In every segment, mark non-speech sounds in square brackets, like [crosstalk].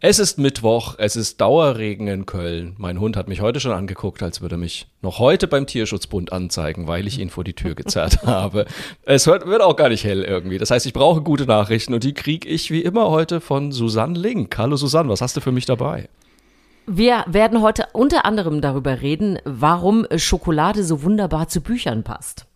Es ist Mittwoch, es ist Dauerregen in Köln. Mein Hund hat mich heute schon angeguckt, als würde mich noch heute beim Tierschutzbund anzeigen, weil ich ihn vor die Tür gezerrt [laughs] habe. Es wird, wird auch gar nicht hell irgendwie. Das heißt, ich brauche gute Nachrichten und die kriege ich wie immer heute von Susanne Link. Hallo Susanne, was hast du für mich dabei? Wir werden heute unter anderem darüber reden, warum Schokolade so wunderbar zu Büchern passt.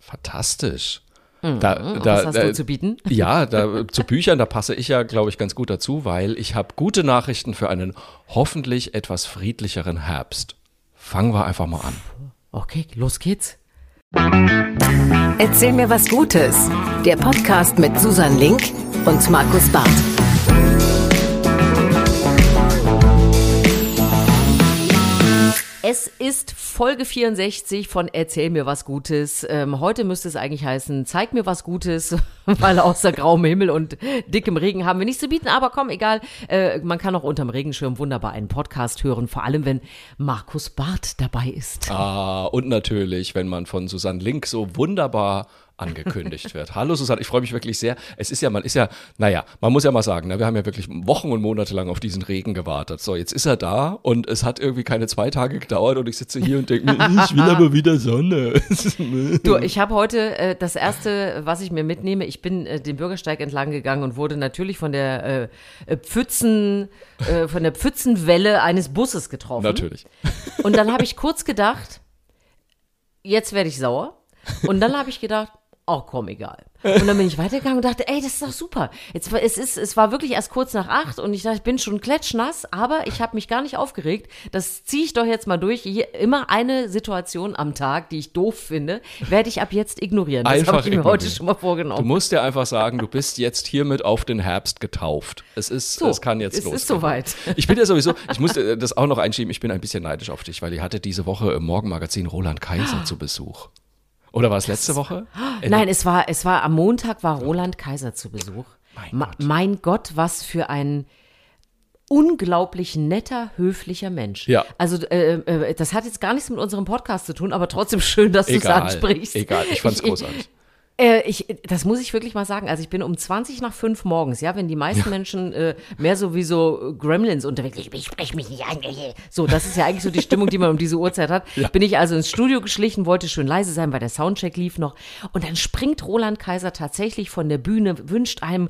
Fantastisch. Mhm. Da, da, Was hast da, du zu bieten? Ja, da, zu Büchern, da passe ich ja, glaube ich, ganz gut dazu, weil ich habe gute Nachrichten für einen hoffentlich etwas friedlicheren Herbst. Fangen wir einfach mal an. Okay, los geht's. Erzähl mir was Gutes. Der Podcast mit Susan Link und Markus Barth. Es ist Folge 64 von Erzähl mir was Gutes. Ähm, heute müsste es eigentlich heißen, zeig mir was Gutes, [laughs] weil außer grauem Himmel und dickem Regen haben wir nichts zu bieten. Aber komm, egal, äh, man kann auch unterm Regenschirm wunderbar einen Podcast hören, vor allem wenn Markus Barth dabei ist. Ah, und natürlich, wenn man von Susanne Link so wunderbar angekündigt wird. Hallo Susanne, ich freue mich wirklich sehr. Es ist ja, man ist ja, naja, man muss ja mal sagen, ne, wir haben ja wirklich Wochen und Monate lang auf diesen Regen gewartet. So, jetzt ist er da und es hat irgendwie keine zwei Tage gedauert und ich sitze hier und denke mir, [laughs] ich will aber wieder Sonne. [laughs] du, ich habe heute äh, das erste, was ich mir mitnehme, ich bin äh, den Bürgersteig entlang gegangen und wurde natürlich von der äh, Pfützen, äh, von der Pfützenwelle eines Busses getroffen. Natürlich. Und dann habe ich kurz gedacht, jetzt werde ich sauer. Und dann habe ich gedacht, oh komm, egal. Und dann bin ich weitergegangen und dachte, ey, das ist doch super. Jetzt, es, ist, es war wirklich erst kurz nach acht und ich dachte, ich bin schon klatschnass, aber ich habe mich gar nicht aufgeregt. Das ziehe ich doch jetzt mal durch. Hier, immer eine Situation am Tag, die ich doof finde, werde ich ab jetzt ignorieren. Das habe ich mir ignorieren. heute schon mal vorgenommen. Du musst dir einfach sagen, du bist jetzt hiermit auf den Herbst getauft. Es ist, so, es kann jetzt es losgehen. Es ist soweit. Ich bin ja sowieso, ich musste das auch noch einschieben, ich bin ein bisschen neidisch auf dich, weil ihr hatte diese Woche im Morgenmagazin Roland Kaiser zu Besuch. Oder war es letzte Woche? [gasps] Nein, es war, es war am Montag war Roland Kaiser zu Besuch. Mein Ma Gott. mein Gott, was für ein unglaublich netter, höflicher Mensch. Ja. Also äh, äh, das hat jetzt gar nichts mit unserem Podcast zu tun, aber trotzdem schön, dass du es ansprichst. egal, ich fand's großartig. Äh, ich, das muss ich wirklich mal sagen. Also ich bin um 20 nach 5 morgens, ja, wenn die meisten Menschen äh, mehr so wie so Gremlins unterwegs, ich, ich spreche mich nicht an. äh, So, das ist ja eigentlich so die Stimmung, die man um diese Uhrzeit hat. Ja. Bin ich also ins Studio geschlichen, wollte schön leise sein, weil der Soundcheck lief noch. Und dann springt Roland Kaiser tatsächlich von der Bühne, wünscht einem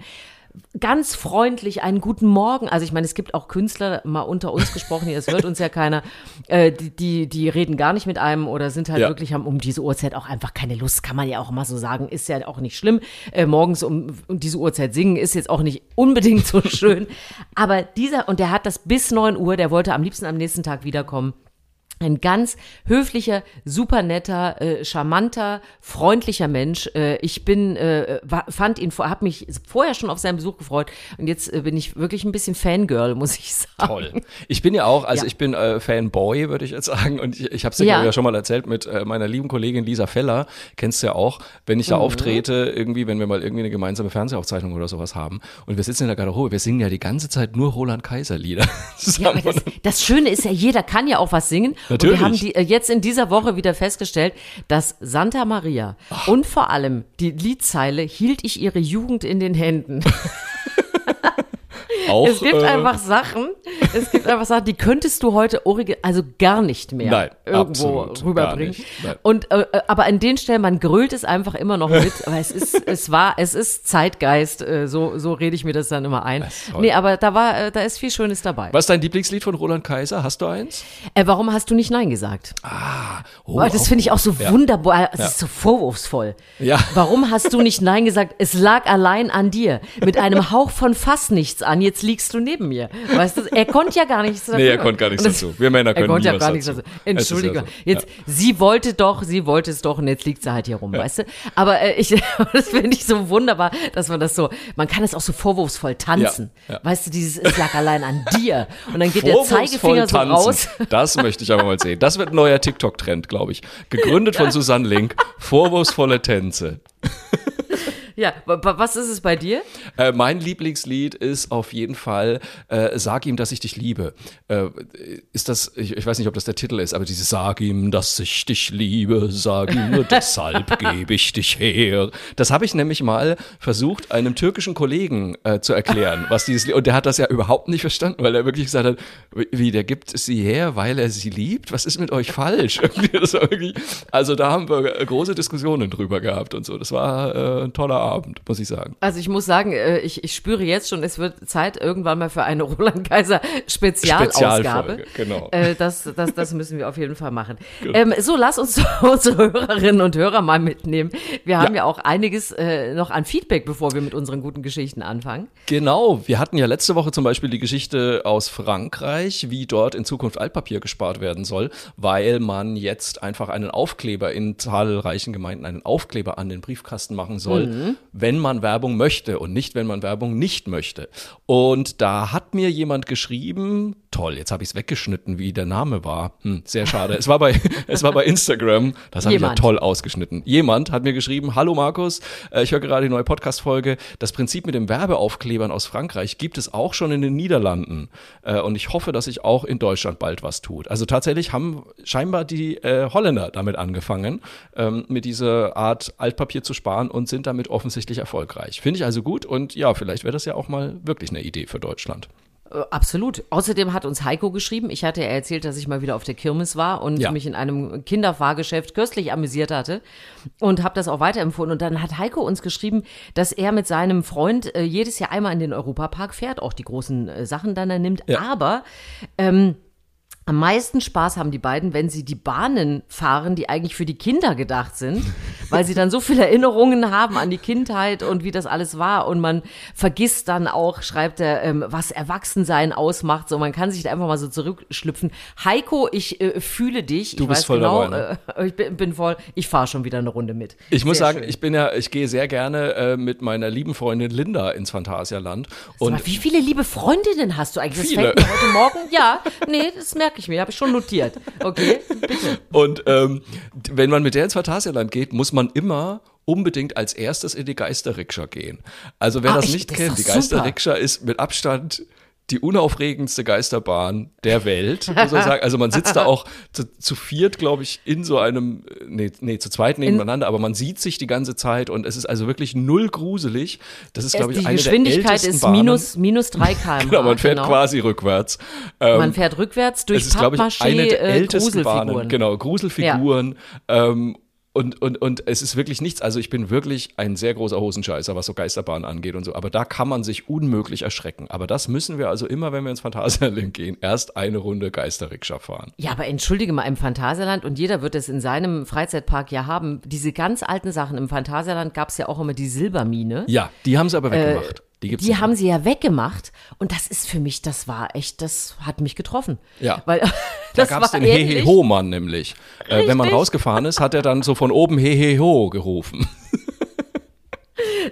ganz freundlich einen guten Morgen. Also ich meine, es gibt auch Künstler, mal unter uns gesprochen, das hört uns ja keiner, [laughs] äh, die, die, die reden gar nicht mit einem oder sind halt Ja. wirklich, haben um diese Uhrzeit auch einfach keine Lust, kann man ja auch mal so sagen, ist ja auch nicht schlimm. Äh, morgens um, um diese Uhrzeit singen ist jetzt auch nicht unbedingt so [laughs] schön. Aber dieser, und der hat das bis 9 Uhr, der wollte am liebsten am nächsten Tag wiederkommen. Ein ganz höflicher, super netter, äh, charmanter, freundlicher Mensch. Äh, ich bin, äh, fand ihn, habe mich vorher schon auf seinen Besuch gefreut und jetzt äh, bin ich wirklich ein bisschen Fangirl, muss ich sagen. Toll. Ich bin ja auch, also Ja. ich bin äh, Fanboy, würde ich jetzt sagen. Und ich, ich habe es dir Ja. ja schon mal erzählt mit äh, meiner lieben Kollegin Lisa Feller. Kennst du ja auch, wenn ich da Mhm. auftrete, irgendwie, wenn wir mal irgendwie eine gemeinsame Fernsehaufzeichnung oder sowas haben. Und wir sitzen in der Garderobe, wir singen ja die ganze Zeit nur Roland Kaiser Lieder. [laughs] Ja, das, das Schöne ist ja, jeder kann ja auch was singen. Natürlich. Und wir haben die, äh, jetzt in dieser Woche wieder festgestellt, dass Santa Maria und vor allem die Liedzeile hielt ich ihre Jugend in den Händen. [laughs] auch, Es gibt äh, einfach Sachen, es gibt einfach Sachen, die könntest du heute also gar nicht mehr Nein, irgendwo absolut, rüberbringen. nicht. Und äh, äh, aber an den Stellen, man grölt es einfach immer noch mit, [laughs] aber es ist, es war, es ist Zeitgeist, äh, so, so rede ich mir das dann immer ein. Nee, aber da war, äh, da ist viel Schönes dabei. Was ist dein Lieblingslied von Roland Kaiser? Hast du eins? Äh, warum hast du nicht Nein gesagt? Oh, Boah, das finde ich auch so Ja. wunderbar, es Ja. ist so vorwurfsvoll. Ja. Warum hast du nicht Nein gesagt? Es lag allein an dir. Mit einem [laughs] Hauch von fast nichts an, jetzt liegst du neben mir. Weißt du, er konnte ja gar nichts dafür. [laughs] Nee, er konnte gar nichts das- dazu. Wir Männer Er können konnte nie ja gar nichts dazu. dazu. Ist ja Entschuldigung. so. Jetzt, sie wollte doch, sie wollte es doch und jetzt liegt sie halt hier rum, weißt du? Aber äh, ich, [laughs] das finde ich so wunderbar, dass man das so, man kann es auch so vorwurfsvoll tanzen. Ja, ja. Weißt du, dieses, es lag allein an dir. Und dann geht der Zeigefinger so tanzen. raus. Das möchte ich aber mal sehen. Das wird ein neuer TikTok-Trend, glaube ich. Gegründet von Susanne Link. Vorwurfsvolle Tänze. Ja, wa- wa- was ist es bei dir? Äh, mein Lieblingslied ist auf jeden Fall äh, Sag ihm, dass ich dich liebe. Äh, ist das, ich, ich weiß nicht, ob das der Titel ist, aber dieses Sag ihm, dass ich dich liebe, sag ihm nur [laughs] deshalb gebe ich dich her. Das habe ich nämlich mal versucht, einem türkischen Kollegen äh, zu erklären, was dieses Lied, und der hat das ja überhaupt nicht verstanden, weil er wirklich gesagt hat, wie, der gibt sie her, weil er sie liebt? Was ist mit euch falsch? [laughs] Also da haben wir große Diskussionen drüber gehabt und so. Das war äh, ein toller Abend, muss ich sagen. Also ich muss sagen, äh, ich, ich spüre jetzt schon, es wird Zeit irgendwann mal für eine [laughs] Roland Kaiser Spezialausgabe. Genau. Äh, das, das, das müssen wir auf jeden Fall machen. [laughs] Ähm, so, lass uns [laughs] unsere Hörerinnen und Hörer mal mitnehmen. Wir haben ja, Ja. auch einiges äh, noch an Feedback, bevor wir mit unseren guten Geschichten anfangen. Genau, wir hatten ja letzte Woche zum Beispiel die Geschichte aus Frankreich, wie dort in Zukunft Altpapier gespart werden soll, weil man jetzt einfach einen Aufkleber in zahlreichen Gemeinden einen Aufkleber an den Briefkasten machen soll, wenn man Werbung möchte und nicht, wenn man Werbung nicht möchte. Und da hat mir jemand geschrieben, toll, jetzt habe ich es weggeschnitten, wie der Name war. Hm, sehr schade. es war bei [laughs] es war bei Instagram, das habe ich ja toll ausgeschnitten. Jemand hat mir geschrieben, hallo Markus, äh, ich höre gerade die neue Podcast-Folge. Das Prinzip mit dem Werbeaufklebern aus Frankreich gibt es auch schon in den Niederlanden. Äh, und ich hoffe, dass sich auch in Deutschland bald was tut. Also tatsächlich haben scheinbar die äh, Holländer damit angefangen, ähm, mit dieser Art Altpapier zu sparen und sind damit offensichtlich erfolgreich. Finde ich also gut und ja, vielleicht wäre das ja auch mal wirklich eine Idee für Deutschland. Äh, Absolut. Außerdem hat uns Heiko geschrieben, ich hatte ja erzählt, dass ich mal wieder auf der Kirmes war und Ja. mich in einem Kinderfahrgeschäft köstlich amüsiert hatte und habe das auch weiterempfohlen. Und dann hat Heiko uns geschrieben, dass er mit seinem Freund äh, jedes Jahr einmal in den Europapark fährt, auch die großen äh, Sachen dann er nimmt. Ja. Aber ähm, am meisten Spaß haben die beiden, wenn sie die Bahnen fahren, die eigentlich für die Kinder gedacht sind, [laughs] weil sie dann so viele Erinnerungen haben an die Kindheit und wie das alles war. Und man vergisst dann auch, schreibt er, ähm, was Erwachsensein ausmacht. So, man kann sich da einfach mal so zurückschlüpfen. Heiko, ich äh, fühle dich. Du ich bist weiß voll genau, dabei, äh, [laughs] ich bin, bin voll, ich fahre schon wieder eine Runde mit. Ich muss Sehr sagen, schön. ich bin ja, ich gehe sehr gerne äh, mit meiner lieben Freundin Linda ins Phantasialand. Und mal, wie viele liebe Freundinnen hast du eigentlich? Viele. Das fällt mir heute Morgen. Ja, nee, das merke ich mir, habe ich schon notiert. Okay, bitte. Und ähm, wenn man mit der ins Phantasialand geht, muss man immer unbedingt als erstes in die Geisterrikscha gehen. Also wer Ah, das ich- nicht das kennt, die. Geisterrikscha ist mit Abstand die unaufregendste Geisterbahn der Welt, muss man sagen. Also man sitzt da auch [laughs] zu, zu viert, glaube ich, in so einem, nee, nee, zu zweit nebeneinander, aber man sieht sich die ganze Zeit und es ist also wirklich null gruselig. Das ist, glaube ich, die eine Geschwindigkeit der ältesten ist Bahnen. minus, minus 3 [laughs] km/h. Genau, man fährt quasi rückwärts. Ähm, Man fährt rückwärts durch es ist, glaube ich, eine der äh, ältesten Bahnen. Gruselfiguren. Genau, Gruselfiguren. Ähm, und, und, und es ist wirklich nichts, also ich bin wirklich ein sehr großer Hosenscheißer, was so Geisterbahnen angeht und so, aber da kann man sich unmöglich erschrecken. Aber das müssen wir also immer, wenn wir ins Phantasialand gehen, erst eine Runde Geisterrikscha fahren. Ja, aber entschuldige mal, im Phantasialand, und jeder wird es in seinem Freizeitpark ja haben, diese ganz alten Sachen, im Phantasialand gab es ja auch immer die Silbermine. Ja, die haben sie aber weggemacht. Die gibt's Die haben sie ja weggemacht und das ist für mich, das war echt, das hat mich getroffen. Ja. Weil Da [laughs] das gab es den. Heheho-Mann nämlich. Äh, wenn man rausgefahren ist, hat er dann so von oben Heheho gerufen. [laughs]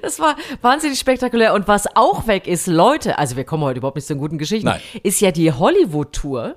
Das war wahnsinnig spektakulär. Und was auch weg ist, Leute, also wir kommen heute überhaupt nicht zu den guten Geschichten, Nein. ist ja die Hollywood-Tour.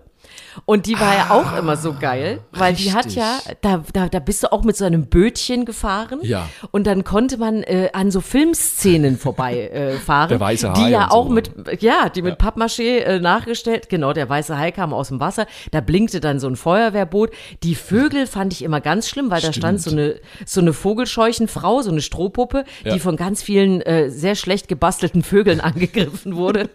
Und die war ja auch immer so geil, weil die hat richtig. ja, da, da, da bist du auch mit so einem Bötchen gefahren. Ja. Und dann konnte man äh, an so Filmszenen vorbei äh. [laughs] Der weiße Die Hai ja und auch so. mit, ja, die mit Pappmaché äh, nachgestellt. Genau, der weiße Hai kam aus dem Wasser. Da blinkte dann so ein Feuerwehrboot. Die Vögel fand ich immer ganz schlimm, weil da stand so eine, so eine Vogelscheuchenfrau, so eine Strohpuppe, Ja. die von ganz vielen äh, sehr schlecht gebastelten Vögeln [laughs] angegriffen wurde.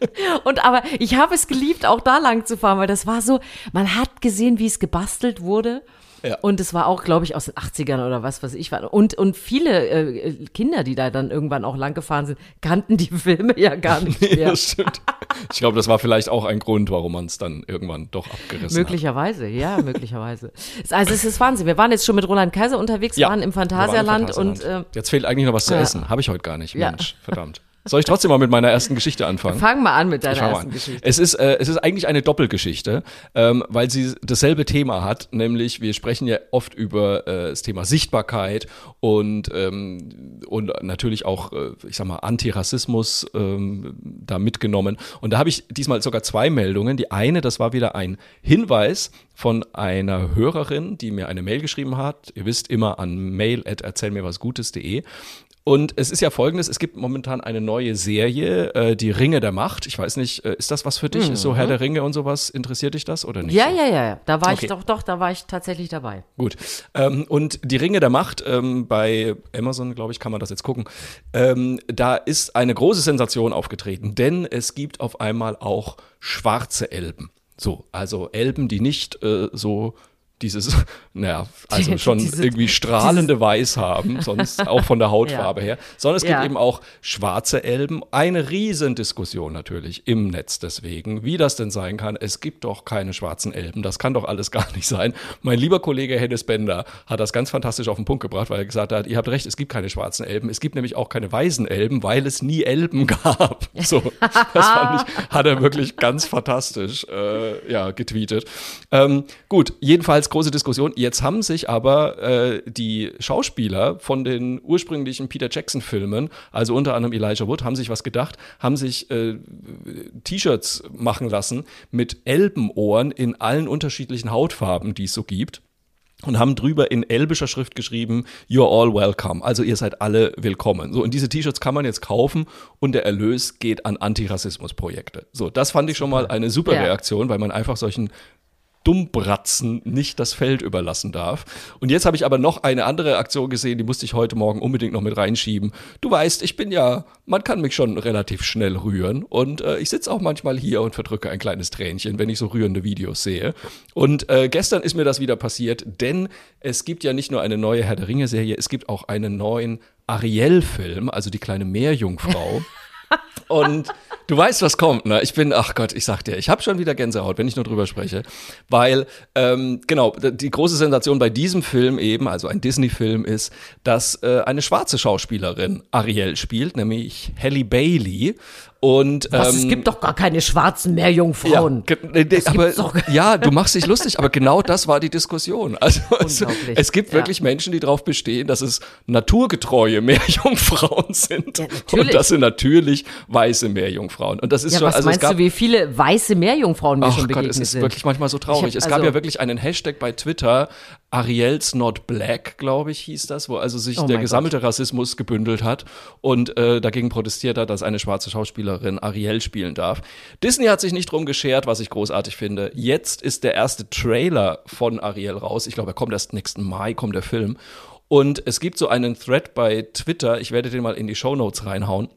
Und aber ich habe es geliebt, auch da lang zu fahren, weil das war so, man hat gesehen, wie es gebastelt wurde. Ja. Und es war auch, glaube ich, aus den 80ern oder was weiß ich. war. Und, und viele äh, Kinder, die da dann irgendwann auch lang gefahren sind, kannten die [laughs] Filme ja gar nicht mehr. das stimmt. Ich glaube, das war vielleicht auch ein Grund, warum man es dann irgendwann doch abgerissen hat. Möglicherweise, ja, möglicherweise. Also es ist Wahnsinn. Wir waren jetzt schon mit Roland Kaiser unterwegs, waren im Phantasialand wir waren im und äh, Jetzt fehlt eigentlich noch was zu ja. essen. Habe ich heute gar nicht. Ja. Mensch, verdammt. [laughs] Soll ich trotzdem mal mit meiner ersten Geschichte anfangen? fang mal an mit deiner ersten Geschichte. Es ist, äh, es ist eigentlich eine Doppelgeschichte, ähm, weil sie dasselbe Thema hat, nämlich wir sprechen ja oft über äh, das Thema Sichtbarkeit und, ähm, und natürlich auch, äh, ich sag mal, Antirassismus ähm, da mitgenommen. Und da habe ich diesmal sogar zwei Meldungen. Die eine, das war wieder ein Hinweis von einer Hörerin, die mir eine Mail geschrieben hat. Ihr wisst immer an mail.erzählmirwasgutes.de Und es ist ja folgendes, es gibt momentan eine neue Serie, äh, die Ringe der Macht. Ich weiß nicht, äh, ist das was für dich? Ist so Herr der Ringe und sowas? Interessiert dich das oder nicht? Ja, ja, ja, ja. Da war Okay. ich doch, doch, da war ich tatsächlich dabei. Gut. Ähm, und die Ringe der Macht, ähm, bei Amazon, glaube ich, kann man das jetzt gucken. Ähm, da ist eine große Sensation aufgetreten, denn es gibt auf einmal auch schwarze Elben. So, also Elben, die nicht äh, so dieses, [laughs] naja, also schon irgendwie strahlende Weiß haben, sonst auch von der [laughs] Hautfarbe her, sondern es gibt Ja. eben auch schwarze Elben. Eine Riesendiskussion natürlich im Netz deswegen, wie das denn sein kann. Es gibt doch keine schwarzen Elben, das kann doch alles [laughs] gar nicht sein. Mein lieber Kollege Hennes Bender hat das ganz fantastisch auf den Punkt gebracht, weil er gesagt hat, ihr habt recht, es gibt keine schwarzen Elben, es gibt nämlich auch keine weißen Elben, weil es nie Elben gab. So, das fand ich, hat er wirklich ganz fantastisch äh, ja, getweetet. Ähm, gut, jedenfalls große Diskussion. Jetzt haben sich aber äh, die Schauspieler von den ursprünglichen Peter Jackson-Filmen, also unter anderem Elijah Wood, haben sich was gedacht, haben sich äh, T-Shirts machen lassen mit Elbenohren in allen unterschiedlichen Hautfarben, die es so gibt und haben drüber in elbischer Schrift geschrieben, You're all welcome. Also ihr seid alle willkommen. So, und diese T-Shirts kann man jetzt kaufen und der Erlös geht an Antirassismusprojekte. So, das fand ich schon mal eine super Ja. Reaktion, weil man einfach solchen Dummbratzen nicht das Feld überlassen darf. Und jetzt habe ich aber noch eine andere Aktion gesehen, die musste ich heute Morgen unbedingt noch mit reinschieben. Du weißt, ich bin ja, man kann mich schon relativ schnell rühren und äh, ich sitze auch manchmal hier und verdrücke ein kleines Tränchen, wenn ich so rührende Videos sehe. Und äh, gestern ist mir das wieder passiert, denn es gibt ja nicht nur eine neue Herr der Ringe Serie, es gibt auch einen neuen Ariel-Film, also die kleine Meerjungfrau. [laughs] Und du weißt, was kommt, ne? Ich bin, ach Gott, ich sag dir, ich habe schon wieder Gänsehaut, wenn ich nur drüber spreche. Weil, ähm, genau, die große Sensation bei diesem Film eben, also ein Disney-Film, ist, dass äh, eine schwarze Schauspielerin Ariel spielt, nämlich Halle Bailey. Und, Was, es ähm, gibt doch gar keine schwarzen Meerjungfrauen. ja, nee, Das aber, ja, du machst dich lustig, aber genau das war die Diskussion. Also es, Unglaublich. es gibt Ja. wirklich Menschen, die darauf bestehen, dass es naturgetreue [laughs] Meerjungfrauen sind. Ja, und das sind natürlich weiße Meerjungfrauen. Und das ist Ja, schon, was also es meinst gab, du, wie viele weiße Meerjungfrauen mir Ach schon Gott, begegnet es ist sind? wirklich manchmal so traurig. Hab es gab also- ja wirklich einen Hashtag bei Twitter, Ariel's Not Black, glaube ich, hieß das, wo also sich Oh der gesammelte Rassismus gebündelt hat und äh, dagegen protestiert hat, dass eine schwarze Schauspielerin Ariel spielen darf. Disney hat sich nicht drum geschert, was ich großartig finde. Jetzt ist der erste Trailer von Ariel raus. Ich glaube, er kommt erst nächsten Mai, kommt der Film. Und es gibt so einen Thread bei Twitter, ich werde den mal in die Show Notes reinhauen,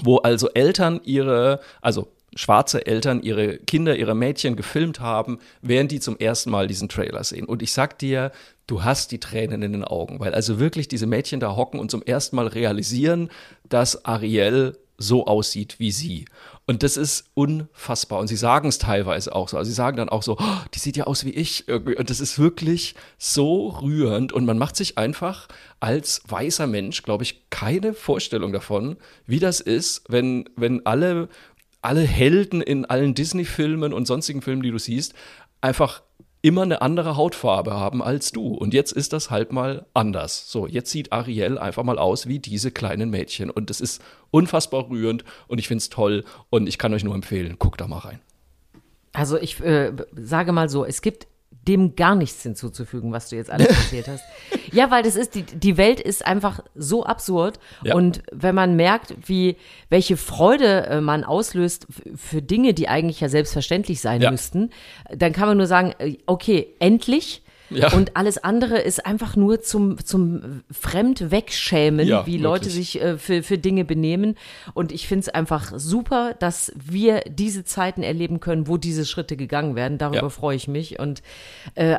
wo also Eltern ihre, also schwarze Eltern ihre Kinder, ihre Mädchen gefilmt haben, während die zum ersten Mal diesen Trailer sehen. Und ich sag dir, du hast die Tränen in den Augen, weil also wirklich diese Mädchen da hocken und zum ersten Mal realisieren, dass Ariel so aussieht wie sie. Und das ist unfassbar. Und sie sagen es teilweise auch so. Also sie sagen dann auch so, oh, die sieht ja aus wie ich. Und das ist wirklich so rührend. Und man macht sich einfach als weißer Mensch, glaube ich, keine Vorstellung davon, wie das ist, wenn, wenn alle, alle Helden in allen Disney-Filmen und sonstigen Filmen, die du siehst, einfach immer eine andere Hautfarbe haben als du. Und jetzt ist das halt mal anders. So, jetzt sieht Ariel einfach mal aus wie diese kleinen Mädchen. Und das ist unfassbar rührend und ich finde es toll und ich kann euch nur empfehlen, guckt da mal rein. Also ich äh, sage mal so, es gibt dem gar nichts hinzuzufügen, was du jetzt alles [laughs] erzählt hast. Ja, weil das ist, die, die Welt ist einfach so absurd. Ja. Und wenn man merkt, wie, welche Freude äh, man auslöst für Dinge, die eigentlich ja selbstverständlich sein Ja. müssten, dann kann man nur sagen, äh, okay, endlich. Ja. Und alles andere ist einfach nur zum, zum fremd wegschämen, Ja, wie Leute wirklich. sich äh, für, für Dinge benehmen. Und ich finde es einfach super, dass wir diese Zeiten erleben können, wo diese Schritte gegangen werden. Darüber Ja. freue ich mich. Und äh,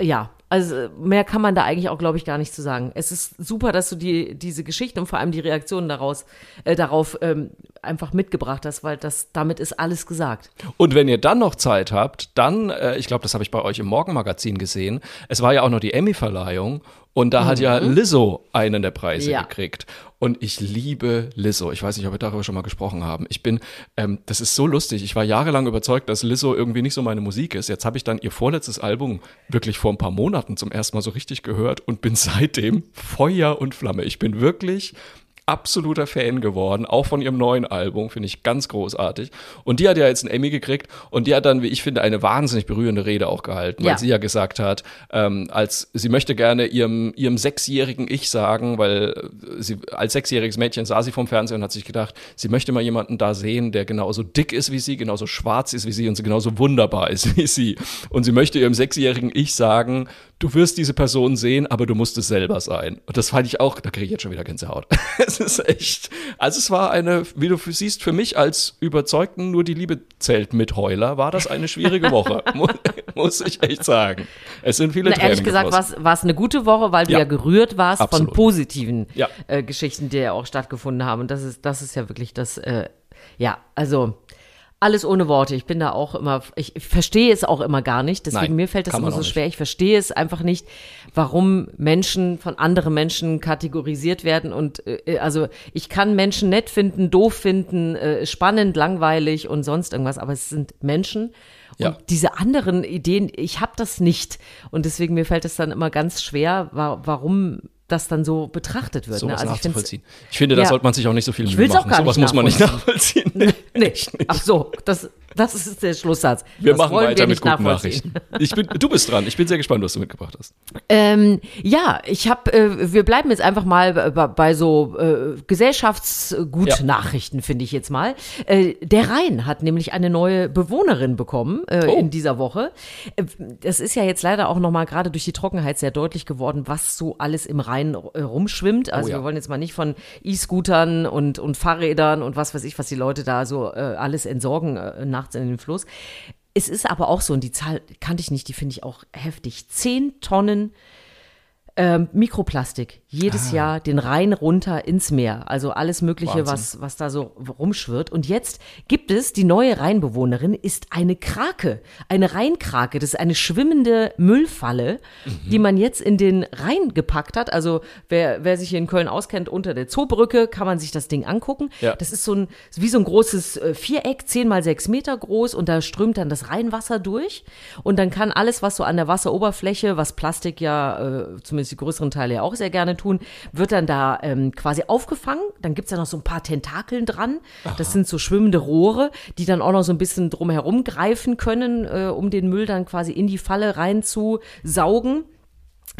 ja, also mehr kann man da eigentlich auch, glaube ich, gar nicht zu sagen. Es ist super, dass du die, diese Geschichte und vor allem die Reaktionen daraus, äh, darauf ähm, einfach mitgebracht hast, weil das, damit ist alles gesagt. Und wenn ihr dann noch Zeit habt, dann, äh, ich glaube, das habe ich bei euch im Morgenmagazin gesehen, es war ja auch noch die Emmy-Verleihung und da hat ja Lizzo einen der Preise Ja. gekriegt. Und ich liebe Lizzo. Ich weiß nicht, ob wir darüber schon mal gesprochen haben. Ich bin, ähm, das ist so lustig. Ich war jahrelang überzeugt, dass Lizzo irgendwie nicht so meine Musik ist. Jetzt habe ich dann ihr vorletztes Album wirklich vor ein paar Monaten zum ersten Mal so richtig gehört und bin [laughs] seitdem Feuer und Flamme. Ich bin wirklich absoluter Fan geworden, auch von ihrem neuen Album, finde ich ganz großartig. Und die hat ja jetzt einen Emmy gekriegt und die hat dann, wie ich finde, eine wahnsinnig berührende Rede auch gehalten, weil Ja. sie ja gesagt hat, ähm, als sie möchte gerne ihrem, ihrem sechsjährigen Ich sagen, weil äh, sie als sechsjähriges Mädchen sah sie vom Fernsehen und hat sich gedacht, sie möchte mal jemanden da sehen, der genauso dick ist wie sie, genauso schwarz ist wie sie und sie genauso wunderbar ist [laughs] wie sie. Und sie möchte ihrem sechsjährigen Ich sagen, du wirst diese Person sehen, aber du musst es selber sein. Und das fand ich auch, da kriege ich jetzt schon wieder Gänsehaut. [laughs] es ist echt, also es war eine, wie du siehst, für mich als überzeugten nur die Liebe zählt Mitheuler, war das eine schwierige Woche, [laughs] mu- muss ich echt sagen. Es sind viele Na, ehrlich gesagt war es eine gute Woche, weil du Ja. ja, gerührt warst Absolut. von positiven Ja. äh, Geschichten, die ja auch stattgefunden haben. Und das ist, das ist ja wirklich das, äh, ja, also alles ohne Worte. Ich bin da auch immer, ich, verstehe es auch immer gar nicht. Deswegen Nein, mir fällt das immer so auch nicht. schwer. Ich verstehe es einfach nicht, warum Menschen von anderen Menschen kategorisiert werden. Und äh, also ich kann Menschen nett finden, doof finden, äh, spannend, langweilig und sonst irgendwas, aber es sind Menschen. Und Ja. diese anderen Ideen, ich habe das nicht. Und deswegen mir fällt es dann immer ganz schwer, wa warum das dann so betrachtet wird. Sowas ne? Also ich nachzuvollziehen. Ich, finde, da Ja. sollte man sich auch nicht so viel Ich Mühe machen. gar Sowas nicht muss man nicht nachvollziehen. [laughs] Nee, ach so, das, das ist der Schlusssatz. Wir das machen wollen weiter wir mit nicht guten nachvollziehen. Nachrichten. Ich bin, du bist dran. Ich bin sehr gespannt, was du mitgebracht hast. Ähm, ja, ich habe, äh, wir bleiben jetzt einfach mal bei, bei so äh, Gesellschaftsgutnachrichten, finde ich jetzt mal. Äh, der Rhein hat nämlich eine neue Bewohnerin bekommen äh, Oh. in dieser Woche. Äh, Das ist ja jetzt leider auch noch mal gerade durch die Trockenheit sehr deutlich geworden, was so alles im Rhein äh, rumschwimmt. Also Oh ja. wir wollen jetzt mal nicht von E-Scootern und, und Fahrrädern und was weiß ich, was die Leute da so äh, alles entsorgen äh, nachts in den Fluss. Es ist aber auch so, und die Zahl kannte ich nicht, die finde ich auch heftig. Zehn Tonnen ähm, Mikroplastik jedes Jahr den Rhein runter ins Meer. Also alles Mögliche, Wahnsinn. was, was da so rumschwirrt. Und jetzt gibt es, die neue Rheinbewohnerin ist eine Krake, eine Rheinkrake. Das ist eine schwimmende Müllfalle, Mhm. die man jetzt in den Rhein gepackt hat. Also wer, wer sich hier in Köln auskennt, unter der Zoobrücke kann man sich das Ding angucken. Ja. Das ist so ein, wie so ein großes äh, Viereck, 10 mal 6 Meter groß und da strömt dann das Rheinwasser durch. Und dann kann alles, was so an der Wasseroberfläche, was Plastik ja, äh, zumindest die größeren Teile ja auch sehr gerne tun, wird dann da ähm, quasi aufgefangen. Dann gibt's da noch so ein paar Tentakeln dran. Das sind so schwimmende Rohre, die dann auch noch so ein bisschen drumherum greifen können, äh, um den Müll dann quasi in die Falle reinzusaugen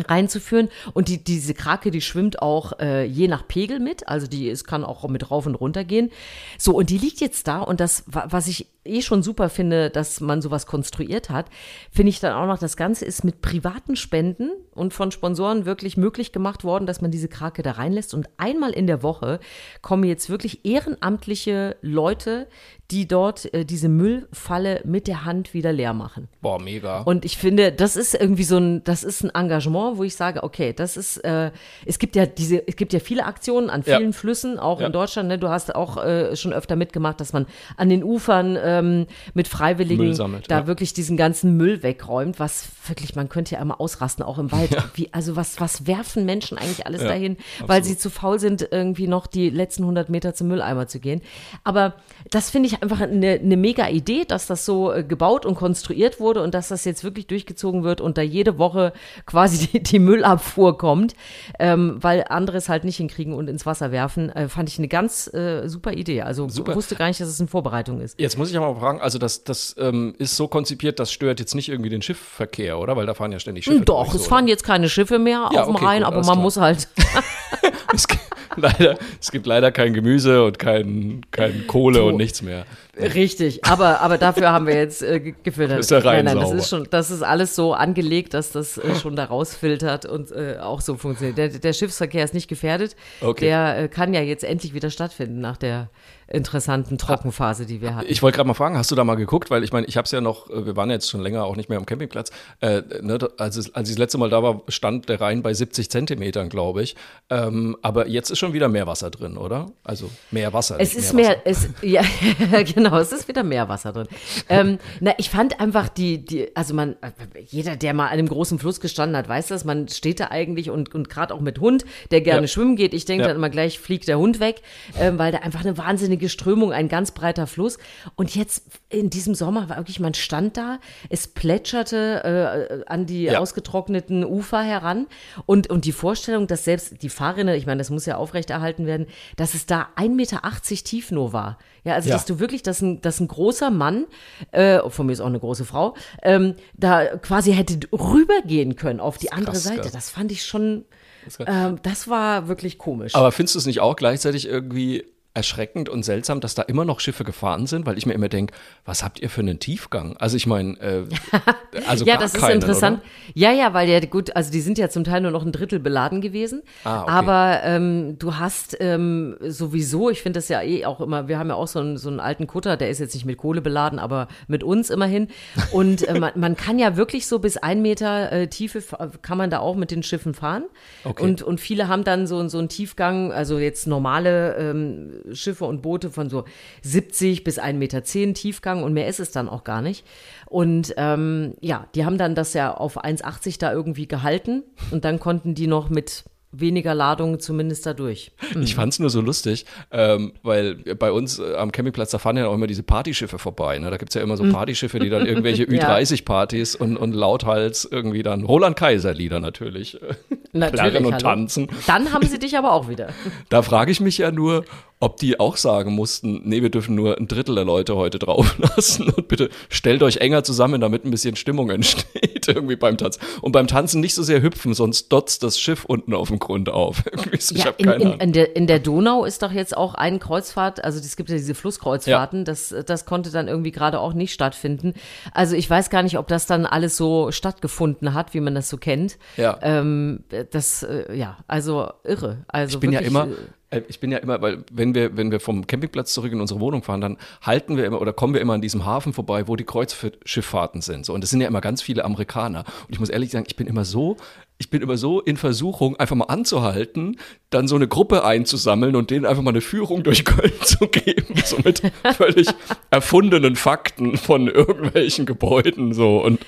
reinzuführen. Und die, diese Krake, die schwimmt auch äh, je nach Pegel mit. Also die es kann auch mit rauf und runter gehen. So, und die liegt jetzt da. Und das, wa- was ich eh schon super finde, dass man sowas konstruiert hat, finde ich dann auch noch, das Ganze ist mit privaten Spenden und von Sponsoren wirklich möglich gemacht worden, dass man diese Krake da reinlässt. Und einmal in der Woche kommen jetzt wirklich ehrenamtliche Leute, die dort äh, diese Müllfalle mit der Hand wieder leer machen. Boah, mega. Und ich finde, das ist irgendwie so ein, das ist ein Engagement, wo ich sage, okay, das ist, äh, es gibt ja diese, es gibt ja viele Aktionen an Ja. vielen Flüssen, auch Ja. in Deutschland. Ne? Du hast auch äh, schon öfter mitgemacht, dass man an den Ufern ähm, mit Freiwilligen sammelt, da ja. wirklich diesen ganzen Müll wegräumt, was wirklich, man könnte ja immer ausrasten, auch im Wald. Wie, also was, was werfen Menschen eigentlich alles Ja, dahin, weil absolut. sie zu faul sind, irgendwie noch die letzten 100 Meter zum Mülleimer zu gehen. Aber das finde ich einfach eine, eine mega Idee, dass das so äh, gebaut und konstruiert wurde und dass das jetzt wirklich durchgezogen wird und da jede Woche quasi [laughs] die, die Müllabfuhr kommt, ähm, weil andere es halt nicht hinkriegen und ins Wasser werfen, äh, fand ich eine ganz äh, super Idee. Also Super. wusste gar nicht, dass es in Vorbereitung ist. Jetzt muss ich aber mal fragen, also das, das ähm, ist so konzipiert, das stört jetzt nicht irgendwie den Schiffverkehr, oder? Weil da fahren ja ständig Schiffe Doch, durch, es so, fahren jetzt keine Schiffe mehr Ja, auf dem okay, Rhein, gut, aber man klar. muss halt [laughs] Es gibt, [laughs] leider, es gibt leider kein Gemüse und kein, kein Kohle Du. und nichts mehr. Richtig, aber, aber dafür haben wir jetzt äh, ge- gefiltert. Ist der Rhein nein, nein, das ist schon, das ist alles so angelegt, dass das äh, schon da rausfiltert und äh, auch so funktioniert. Der, der Schiffsverkehr ist nicht gefährdet. Okay. Der äh, kann ja jetzt endlich wieder stattfinden nach der interessanten Trockenphase, die wir hatten. Ich wollte gerade mal fragen, hast du da mal geguckt? Weil ich meine, ich habe es ja noch, äh, wir waren jetzt schon länger auch nicht mehr am Campingplatz. Äh, ne, als, es, als ich das letzte Mal da war, stand der Rhein bei 70 Zentimetern, glaube ich. Ähm, aber jetzt ist schon wieder mehr Wasser drin, oder? Also mehr Wasser. Es ist mehr es, ja, [laughs] genau. es ist wieder Meerwasser drin. ähm, na, ich fand einfach die, die, also man, jeder, der mal an einem großen Fluss gestanden hat, weiß das, man steht da eigentlich und, und gerade auch mit Hund, der gerne Ja. schwimmen geht, ich denke Ja. dann immer gleich fliegt der Hund weg, ähm, weil da einfach eine wahnsinnige Strömung, ein ganz breiter Fluss. Und jetzt in diesem Sommer war wirklich, man stand da, es plätscherte äh, an die Ja. ausgetrockneten Ufer heran und, und die Vorstellung, dass selbst die Fahrrinne, ich meine, das muss ja aufrechterhalten werden, dass es da 1,80 Meter tief nur war. Ja, also Ja. dass du wirklich, dass ein, dass ein großer Mann, äh, von mir ist auch eine große Frau, ähm, da quasi hätte rübergehen können auf die andere krass, Seite. gell? Das fand ich schon, ähm, das war wirklich komisch. Aber findest du es nicht auch gleichzeitig irgendwie erschreckend und seltsam, dass da immer noch Schiffe gefahren sind? Weil ich mir immer denke, was habt ihr für einen Tiefgang? Also ich meine, äh, [laughs] also ja, das ist keinen, interessant. Oder? Ja, ja, weil ja gut, also die sind ja zum Teil nur noch ein Drittel beladen gewesen. Ah, okay. Aber ähm, du hast ähm, sowieso, ich finde das ja eh auch immer, wir haben ja auch so einen, so einen alten Kutter, der ist jetzt nicht mit Kohle beladen, aber mit uns immerhin. Und äh, [laughs] man, man kann ja wirklich so bis ein Meter äh, Tiefe kann man da auch mit den Schiffen fahren. Okay. Und, und viele haben dann so, so einen Tiefgang, also jetzt normale ähm, Schiffe und Boote von so 70 bis 1,10 Meter Tiefgang und mehr ist es dann auch gar nicht. Und ähm, ja, die haben dann das ja auf 1,80 da irgendwie gehalten und dann konnten die noch mit weniger Ladung zumindest da durch. Ich fand es nur so lustig, ähm, weil bei uns äh, am Campingplatz, da fahren ja auch immer diese Partyschiffe vorbei. Ne? Da gibt es ja immer so Partyschiffe, die dann irgendwelche Mhm. [laughs] Ja. Ü30-Partys und, und lauthals irgendwie dann Roland Kaiser-Lieder natürlich, äh, plärren [laughs] und hallo. tanzen. Dann haben sie dich aber auch wieder. [laughs] Da frage ich mich ja nur, ob die auch sagen mussten, nee, wir dürfen nur ein Drittel der Leute heute drauf lassen und bitte stellt euch enger zusammen, damit ein bisschen Stimmung entsteht [laughs] irgendwie beim Tanzen. Und beim Tanzen nicht so sehr hüpfen, sonst dotzt das Schiff unten auf dem Grund auf. [laughs] Ich Ja, in, in, in, der, in der Donau ist doch jetzt auch ein Kreuzfahrt, also es gibt ja diese Flusskreuzfahrten, das, das konnte dann irgendwie gerade auch nicht stattfinden. Also ich weiß gar nicht, ob das dann alles so stattgefunden hat, wie man das so kennt. Ja. Ähm, das, äh, ja, also irre. Also Ich bin ja wirklich, immer, äh, äh, ich bin ja immer, weil wenn wir, wenn wir vom Campingplatz zurück in unsere Wohnung fahren, dann halten wir immer oder kommen wir immer an diesem Hafen vorbei, wo die Kreuzschifffahrten sind. So, und es sind ja immer ganz viele Amerikaner. Und ich muss ehrlich sagen, ich bin immer so, ich bin immer so in Versuchung, einfach mal anzuhalten, dann so eine Gruppe einzusammeln und denen einfach mal eine Führung durch Köln [laughs] zu geben, so mit [laughs] völlig erfundenen Fakten von irgendwelchen Gebäuden so und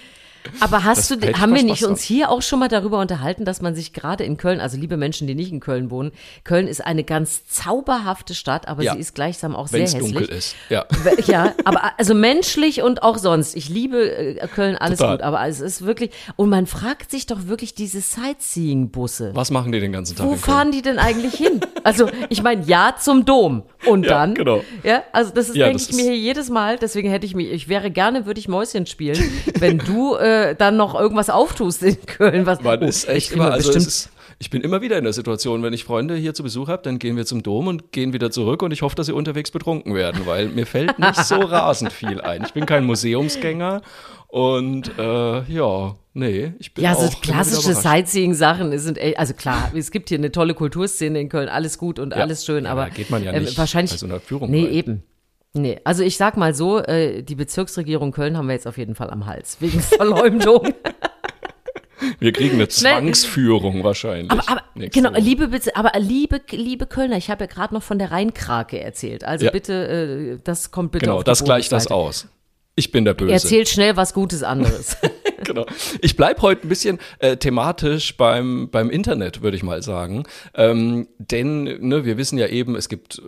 Aber hast Das du, haben wir nicht uns hier auch schon mal darüber unterhalten, dass man sich gerade in Köln, also liebe Menschen, die nicht in Köln wohnen, Köln ist eine ganz zauberhafte Stadt, aber Ja. sie ist gleichsam auch sehr wenn es hässlich. dunkel ist. Ja. Ja, aber also menschlich und auch sonst. Ich liebe äh, Köln, alles Total. gut, aber es ist wirklich, und man fragt sich doch wirklich diese Sightseeing-Busse. Was machen die den ganzen Tag? Wo fahren die denn eigentlich hin? Also, ich meine, ja zum Dom. Und Ja, dann? genau. Ja, also das ist, Ja, denke ich mir hier jedes Mal. Deswegen hätte ich mich, ich wäre gerne, würde ich Mäuschen spielen, wenn du äh, dann noch irgendwas auftust in Köln. Was, Man oh, ist echt immer, also ist, ich bin immer wieder in der Situation, wenn ich Freunde hier zu Besuch habe, dann gehen wir zum Dom und gehen wieder zurück und ich hoffe, dass sie unterwegs betrunken werden, weil mir fällt nicht so [laughs] rasend viel ein. Ich bin kein Museumsgänger und äh, ja, nee, ich bin Ja, auch so wieder klassische. Sightseeing-Sachen sind echt, also klar, es gibt hier eine tolle Kulturszene in Köln, alles gut und Ja. alles schön, Ja, aber geht man ja ähm, nicht wahrscheinlich bei so einer Führung Nee, rein. eben. Nee, also ich sag mal so, äh, die Bezirksregierung Köln haben wir jetzt auf jeden Fall am Hals, wegen [laughs] Verleumdung. Wir kriegen eine Zwangsführung wahrscheinlich. aber aber genau, Woche. liebe, aber liebe, liebe Kölner, ich habe ja gerade noch von der Rheinkrake erzählt. Also Ja. bitte, äh, das kommt bitte Genau, auf das gleicht das aus. Ich bin der Böse. Erzählt schnell was Gutes anderes. [laughs] genau. Ich bleibe heute ein bisschen äh, thematisch beim, beim Internet, würde ich mal sagen. Ähm, denn ne, wir wissen ja eben, es gibt äh,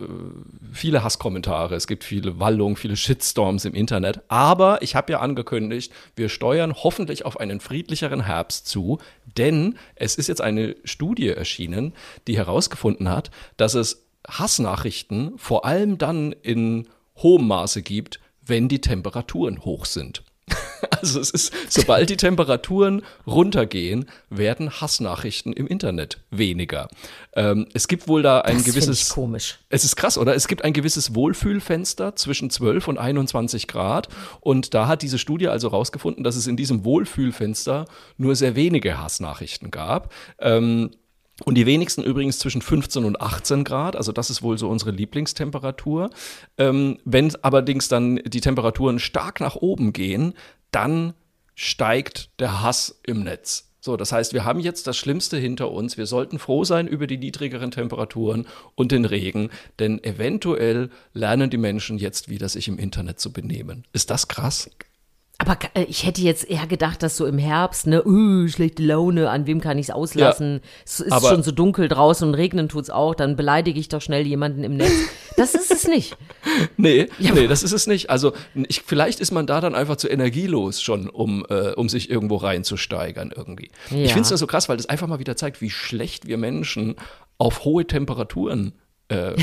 viele Hasskommentare, es gibt viele Wallungen, viele Shitstorms im Internet. Aber ich habe ja angekündigt, wir steuern hoffentlich auf einen friedlicheren Herbst zu, denn es ist jetzt eine Studie erschienen, die herausgefunden hat, dass es Hassnachrichten vor allem dann in hohem Maße gibt, wenn die Temperaturen hoch sind. [laughs] Also es ist, sobald die Temperaturen runtergehen, werden Hassnachrichten im Internet weniger. Ähm, es gibt wohl da ein Das gewisses. ich komisch. Es ist krass, oder? Es gibt ein gewisses Wohlfühlfenster zwischen 12 und 21 Grad. Und da hat diese Studie also rausgefunden, dass es in diesem Wohlfühlfenster nur sehr wenige Hassnachrichten gab. Ähm, und die wenigsten übrigens zwischen 15 und 18 Grad, also das ist wohl so unsere Lieblingstemperatur. Ähm, wenn allerdings dann die Temperaturen stark nach oben gehen, dann steigt der Hass im Netz. So, das heißt, wir haben jetzt das Schlimmste hinter uns. Wir sollten froh sein über die niedrigeren Temperaturen und den Regen, denn eventuell lernen die Menschen jetzt wieder, sich im Internet zu benehmen. Ist das krass? Aber äh, ich hätte jetzt eher gedacht, dass so im Herbst, ne, uh, schlechte Laune, an wem kann ich es auslassen? es ist schon so dunkel draußen und regnen tut's auch, dann beleidige ich doch schnell jemanden im Netz. Das ist es nicht. [laughs] Nee, nee, das ist es nicht. Also ich, vielleicht ist man da dann einfach zu energielos schon, um, äh, um sich irgendwo reinzusteigern irgendwie. Ja. Ich finde es ja so krass, weil das einfach mal wieder zeigt, wie schlecht wir Menschen auf hohe Temperaturen äh,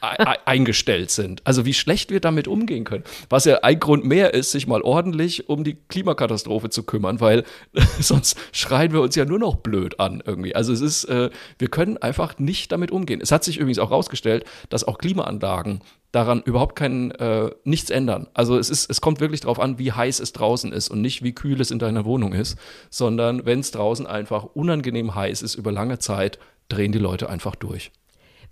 ei- ei- eingestellt sind. Also wie schlecht wir damit umgehen können. Was ja ein Grund mehr ist, sich mal ordentlich um die Klimakatastrophe zu kümmern, weil [laughs] sonst schreien wir uns ja nur noch blöd an irgendwie. Also es ist, äh, wir können einfach nicht damit umgehen. Es hat sich übrigens auch herausgestellt, dass auch Klimaanlagen daran überhaupt kein äh, nichts ändern. Also es ist, es kommt wirklich darauf an, wie heiß es draußen ist und nicht wie kühl es in deiner Wohnung ist, sondern wenn es draußen einfach unangenehm heiß ist über lange Zeit, drehen die Leute einfach durch.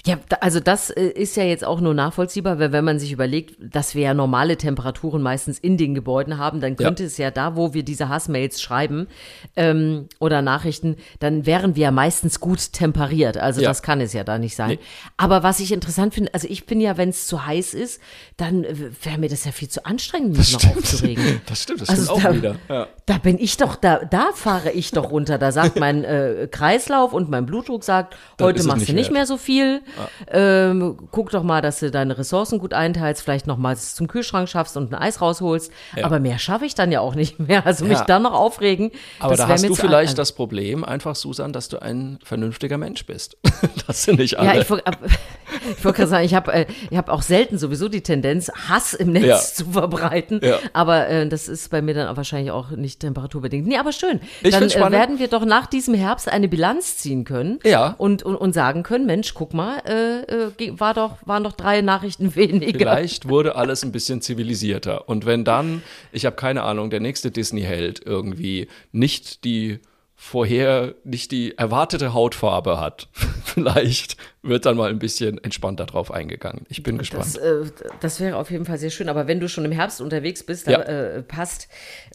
Ja, also das äh, ist ja jetzt auch nur nachvollziehbar, weil wenn man sich überlegt, dass wir ja normale Temperaturen meistens in den Gebäuden haben, dann könnte Ja. es ja da, wo wir diese Hassmails schreiben ähm, oder Nachrichten, dann wären wir ja meistens gut temperiert. Also Ja. das kann es ja da nicht sein. Nee. Aber was ich interessant finde, also ich bin ja, wenn es zu heiß ist, dann äh, wäre mir das ja viel zu anstrengend, mich noch aufzuregen. [laughs] Das stimmt, das Also stimmt auch da- wieder. Ja. Da bin ich doch, da, da fahre ich doch runter. Da sagt [laughs] mein äh, Kreislauf und mein Blutdruck sagt, Dann heute machst du nicht wert. mehr so viel. Ähm, guck doch mal, dass du deine Ressourcen gut einteilst, vielleicht noch mal zum Kühlschrank schaffst und ein Eis rausholst. Ja. Aber mehr schaffe ich dann ja auch nicht mehr. Also mich Ja. dann noch aufregen. Aber das da hast du vielleicht das Problem, einfach, Susan, dass du ein vernünftiger Mensch bist. [laughs] das sind nicht alle. Ja, ich wollte [laughs] gerade sagen, ich habe äh, ich hab auch selten sowieso die Tendenz, Hass im Netz Ja. zu verbreiten. Aber äh, das ist bei mir dann wahrscheinlich auch nicht temperaturbedingt. Nee, aber schön. Ich dann spannend. werden wir doch nach diesem Herbst eine Bilanz ziehen können. Ja. Und, und, und sagen können, Mensch, guck mal, äh, äh, war doch, waren doch drei Nachrichten [laughs] weniger. Vielleicht wurde alles ein bisschen zivilisierter. Und wenn dann, ich habe keine Ahnung, der nächste Disney-Held irgendwie nicht die vorher, nicht die erwartete Hautfarbe hat, [laughs] vielleicht wird dann mal ein bisschen entspannter drauf eingegangen. Ich bin gespannt. Das, äh, das wäre auf jeden Fall sehr schön. Aber wenn du schon im Herbst unterwegs bist, dann Ja. äh, passt,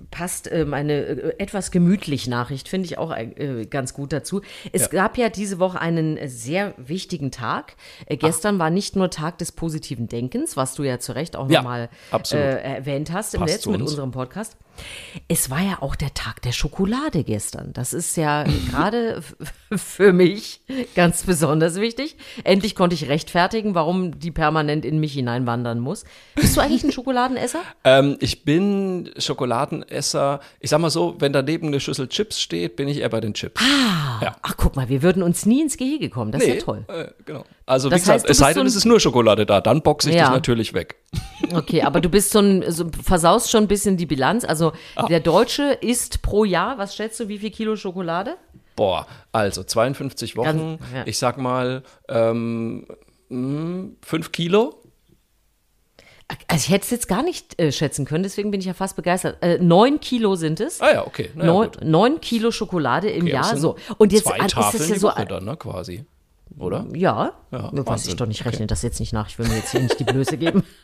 passt äh, meine etwas gemütlich Nachricht, finde ich auch äh, ganz gut dazu. Es Ja. gab ja diese Woche einen äh, sehr wichtigen Tag. Äh, gestern war nicht nur Tag des positiven Denkens, was du ja zu Recht auch Ja, nochmal äh, erwähnt hast im Passt Netz zu mit uns. unserem Podcast. Es war ja auch der Tag der Schokolade gestern. Das ist ja [laughs] gerade für mich ganz besonders wichtig. Endlich konnte ich rechtfertigen, warum die permanent in mich hineinwandern muss. Bist du eigentlich ein Schokoladenesser? [laughs] Ähm, ich bin Schokoladenesser. Ich sag mal so, wenn daneben eine Schüssel Chips steht, bin ich eher bei den Chips. Ja. Ach, guck mal, wir würden uns nie ins Gehege kommen. Das ist ja toll. Äh, genau. Also, Das wie gesagt, heißt, du es sei so denn, ein- es ist nur Schokolade da, dann boxe ich Ja. dich natürlich weg. [laughs] Okay, aber du bist so ein, so, versaust schon ein bisschen die Bilanz. Also Ah. der Deutsche isst pro Jahr, was schätzt du, wie viel Kilo Schokolade? Boah, also 52 Wochen, Ganz- ja. ich sag mal ähm, 5 Kilo. Also ich hätte es jetzt gar nicht äh, schätzen können, deswegen bin ich ja fast begeistert. Äh, neun Kilo sind es. Ah ja, okay. Na ja, neun, neun Kilo Schokolade im Okay, das Jahr. So. Und jetzt zwei Tafeln ist es ja so. Woche dann, ne, quasi. Oder? Ja, Ja, ja weiß Wahnsinn. ich doch nicht, rechne das jetzt nicht nach. Ich will mir jetzt hier nicht die Blöße geben. [laughs]